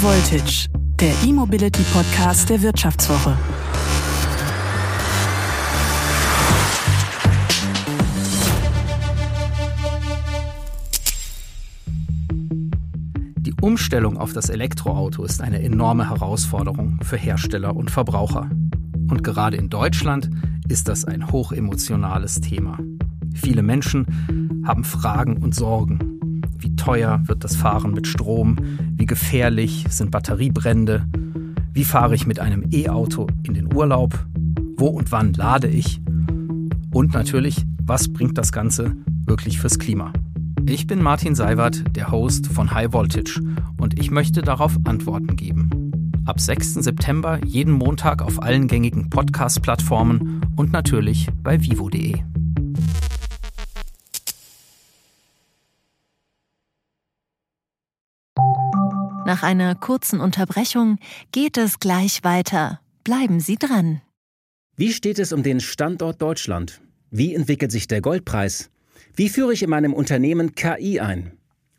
Voltage, der E-Mobility Podcast der Wirtschaftswoche. Die Umstellung auf das Elektroauto ist eine enorme Herausforderung für Hersteller und Verbraucher. Und gerade in Deutschland ist das ein hochemotionales Thema. Viele Menschen haben Fragen und Sorgen. Wie teuer wird das Fahren mit Strom? Wie gefährlich sind Batteriebrände? Wie fahre ich mit einem E-Auto in den Urlaub? Wo und wann lade ich? Und natürlich, was bringt das Ganze wirklich fürs Klima? Ich bin Martin Seiwert, der Host von High Voltage und ich möchte darauf Antworten geben. Ab 6. September jeden Montag auf allen gängigen Podcast-Plattformen und natürlich bei vivo.de. Nach einer kurzen Unterbrechung geht es gleich weiter. Bleiben Sie dran. Wie steht es um den Standort Deutschland? Wie entwickelt sich der Goldpreis? Wie führe ich in meinem Unternehmen KI ein?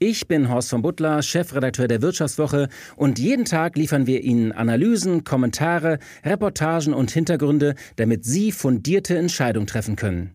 Ich bin Horst von Butler, Chefredakteur der Wirtschaftswoche und jeden Tag liefern wir Ihnen Analysen, Kommentare, Reportagen und Hintergründe, damit Sie fundierte Entscheidungen treffen können.